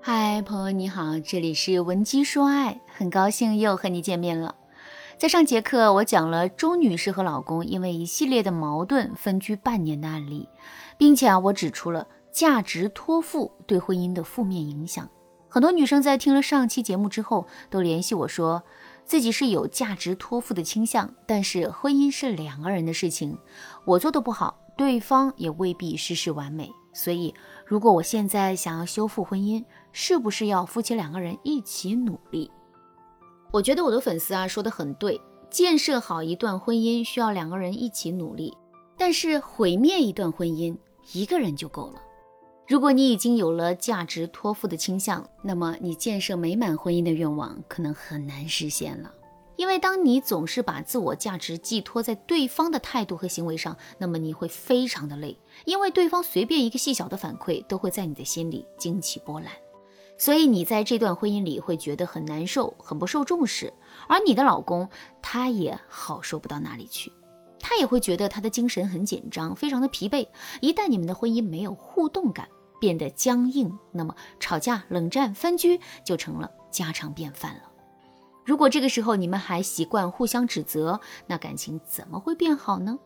嗨，朋友你好，这里是文姬说爱，很高兴又和你见面了。在上节课，我讲了周女士和老公因为一系列的矛盾分居半年的案例，并且啊，我指出了价值托付对婚姻的负面影响。很多女生在听了上期节目之后，都联系我说，自己是有价值托付的倾向，但是婚姻是两个人的事情，我做的不好，对方也未必事事完美。所以，如果我现在想要修复婚姻，是不是要夫妻两个人一起努力？我觉得我的粉丝啊说的很对，建设好一段婚姻需要两个人一起努力，但是毁灭一段婚姻一个人就够了。如果你已经有了价值托付的倾向，那么你建设美满婚姻的愿望可能很难实现了。因为当你总是把自我价值寄托在对方的态度和行为上，那么你会非常的累，因为对方随便一个细小的反馈都会在你的心里惊起波澜，所以你在这段婚姻里会觉得很难受，很不受重视。而你的老公他也好受不到哪里去，他也会觉得他的精神很紧张，非常的疲惫。一旦你们的婚姻没有互动感，变得僵硬，那么吵架、冷战、分居就成了家常便饭了。如果这个时候你们还习惯互相指责，那感情怎么会变好呢？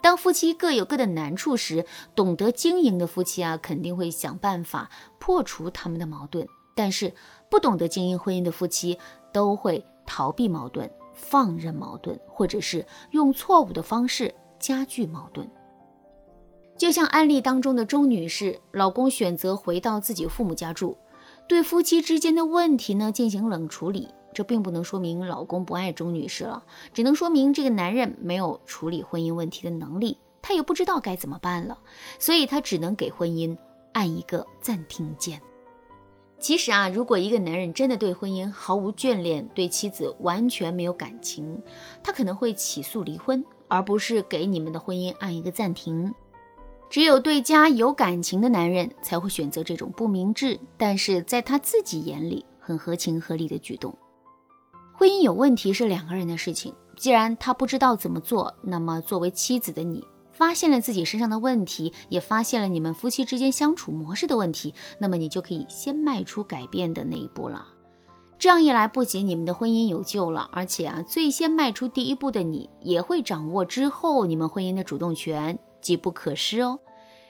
当夫妻各有各的难处时，懂得经营的夫妻啊，肯定会想办法破除他们的矛盾；但是不懂得经营婚姻的夫妻，都会逃避矛盾、放任矛盾，或者是用错误的方式加剧矛盾。就像案例当中的周女士，老公选择回到自己父母家住，对夫妻之间的问题呢进行冷处理。这并不能说明老公不爱钟女士了，只能说明这个男人没有处理婚姻问题的能力，他也不知道该怎么办了，所以他只能给婚姻按一个暂停键。其实啊，如果一个男人真的对婚姻毫无眷恋，对妻子完全没有感情，他可能会起诉离婚，而不是给你们的婚姻按一个暂停。只有对家有感情的男人才会选择这种不明智，但是在他自己眼里很合情合理的举动。婚姻有问题是两个人的事情，既然他不知道怎么做，那么作为妻子的你，发现了自己身上的问题，也发现了你们夫妻之间相处模式的问题，那么你就可以先迈出改变的那一步了。这样一来，不仅你们的婚姻有救了，而且啊，最先迈出第一步的你，也会掌握之后你们婚姻的主动权，机不可失哦。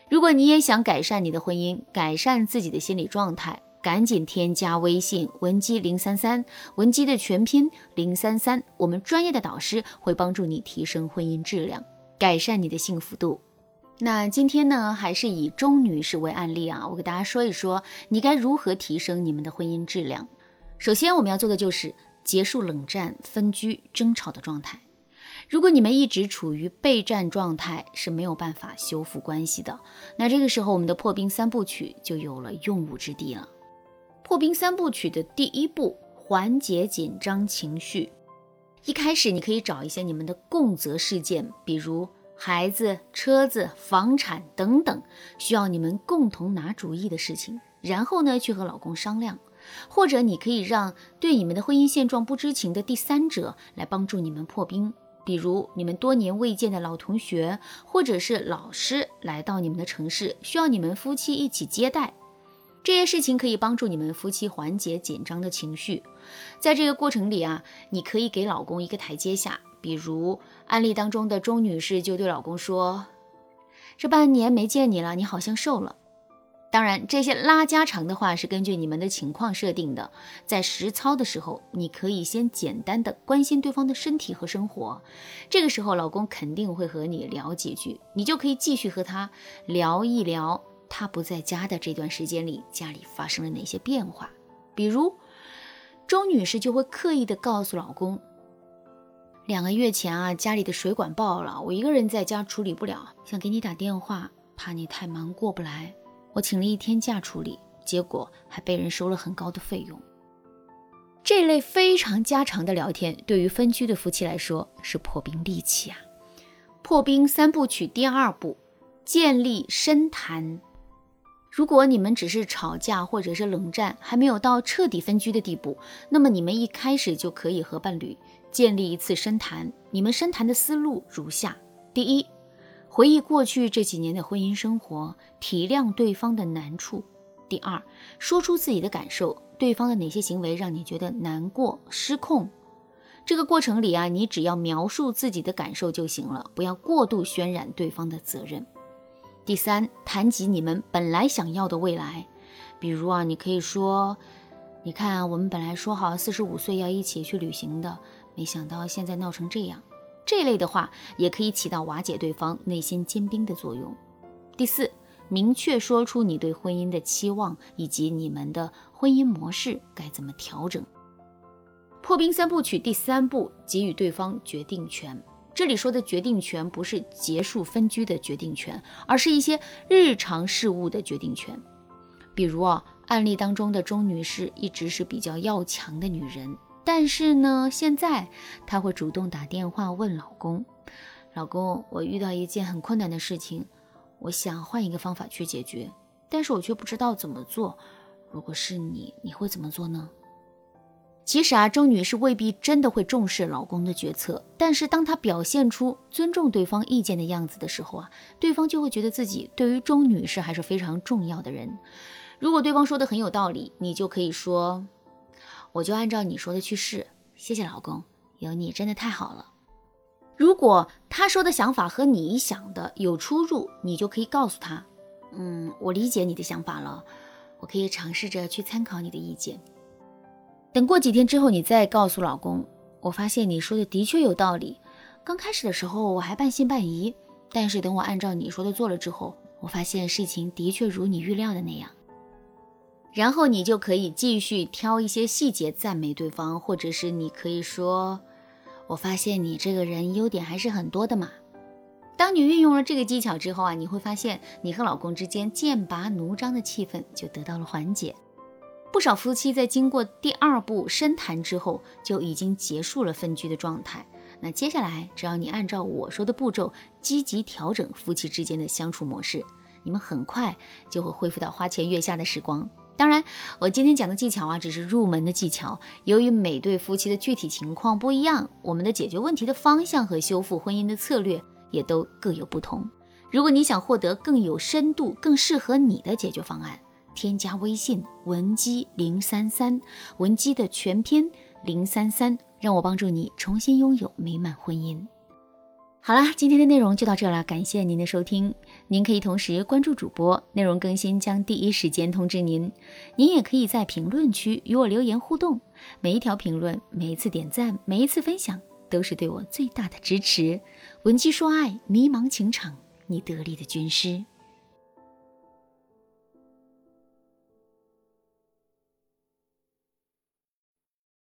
如果你也想改善你的婚姻，改善自己的心理状态。赶紧添加微信文姬零三三，文姬的全拼零三三，我们专业的导师会帮助你提升婚姻质量，改善你的幸福度。那今天呢，还是以钟女士为案例啊，我给大家说一说你该如何提升你们的婚姻质量。首先，我们要做的就是结束冷战、分居、争吵的状态。如果你们一直处于备战状态，是没有办法修复关系的。那这个时候，我们的破冰三部曲就有了用武之地了。破冰三部曲的第一步，缓解紧张情绪。一开始，你可以找一些你们的共责事件，比如孩子、车子、房产等等，需要你们共同拿主意的事情。然后呢，去和老公商量。或者，你可以让对你们的婚姻现状不知情的第三者来帮助你们破冰，比如你们多年未见的老同学，或者是老师来到你们的城市，需要你们夫妻一起接待。这些事情可以帮助你们夫妻缓解紧张的情绪，在这个过程里啊，你可以给老公一个台阶下。比如案例当中的钟女士就对老公说：“这半年没见你了，你好像瘦了。”当然，这些拉家常的话是根据你们的情况设定的。在实操的时候，你可以先简单的关心对方的身体和生活，这个时候老公肯定会和你聊几句，你就可以继续和他聊一聊。他不在家的这段时间里，家里发生了哪些变化？比如，周女士就会刻意的告诉老公，两个月前啊，家里的水管爆了，我一个人在家处理不了，想给你打电话，怕你太忙过不来，我请了一天假处理，结果还被人收了很高的费用。这类非常家常的聊天，对于分居的夫妻来说是破冰利器啊！破冰三部曲第二步，建立深谈。如果你们只是吵架或者是冷战，还没有到彻底分居的地步，那么你们一开始就可以和伴侣建立一次深谈。你们深谈的思路如下：第一，回忆过去这几年的婚姻生活，体谅对方的难处。第二，说出自己的感受，对方的哪些行为让你觉得难过、失控？这个过程里啊，你只要描述自己的感受就行了，不要过度渲染对方的责任。第三，谈及你们本来想要的未来，比如啊，你可以说：“你看，我们本来说好四十五岁要一起去旅行的，没想到现在闹成这样。”这类的话也可以起到瓦解对方内心坚冰的作用。第四，明确说出你对婚姻的期望以及你们的婚姻模式该怎么调整。破冰三部曲第三步，给予对方决定权。这里说的决定权不是结束分居的决定权，而是一些日常事务的决定权。比如啊，案例当中的钟女士一直是比较要强的女人。但是呢，现在她会主动打电话问老公：“老公，我遇到一件很困难的事情，我想换一个方法去解决，但是我却不知道怎么做。如果是你，你会怎么做呢？”其实啊，周女士未必真的会重视老公的决策，但是当她表现出尊重对方意见的样子的时候啊，对方就会觉得自己对于周女士还是非常重要的人。如果对方说的很有道理，你就可以说。我就按照你说的去试，谢谢老公，有你真的太好了。如果他说的想法和你想的有出入，你就可以告诉他，嗯，我理解你的想法了，我可以尝试着去参考你的意见。等过几天之后，你再告诉老公，我发现你说的的确有道理。刚开始的时候我还半信半疑，但是等我按照你说的做了之后，我发现事情的确如你预料的那样。然后你就可以继续挑一些细节赞美对方，或者是你可以说：“我发现你这个人优点还是很多的嘛。”当你运用了这个技巧之后啊，你会发现你和老公之间剑拔弩张的气氛就得到了缓解。不少夫妻在经过第二步深谈之后，就已经结束了分居的状态。那接下来，只要你按照我说的步骤，积极调整夫妻之间的相处模式，你们很快就会恢复到花前月下的时光。当然，我今天讲的技巧啊，只是入门的技巧。由于每对夫妻的具体情况不一样，我们的解决问题的方向和修复婚姻的策略也都各有不同。如果你想获得更有深度、更适合你的解决方案，添加微信文姬零三三，文姬的全拼零三三，让我帮助你重新拥有美满婚姻。好啦，今天的内容就到这了，感谢您的收听。您可以同时关注主播，内容更新将第一时间通知您。您也可以在评论区与我留言互动，每一条评论、每一次点赞、每一次分享，都是对我最大的支持。文姬说爱，迷茫情场，你得力的军师。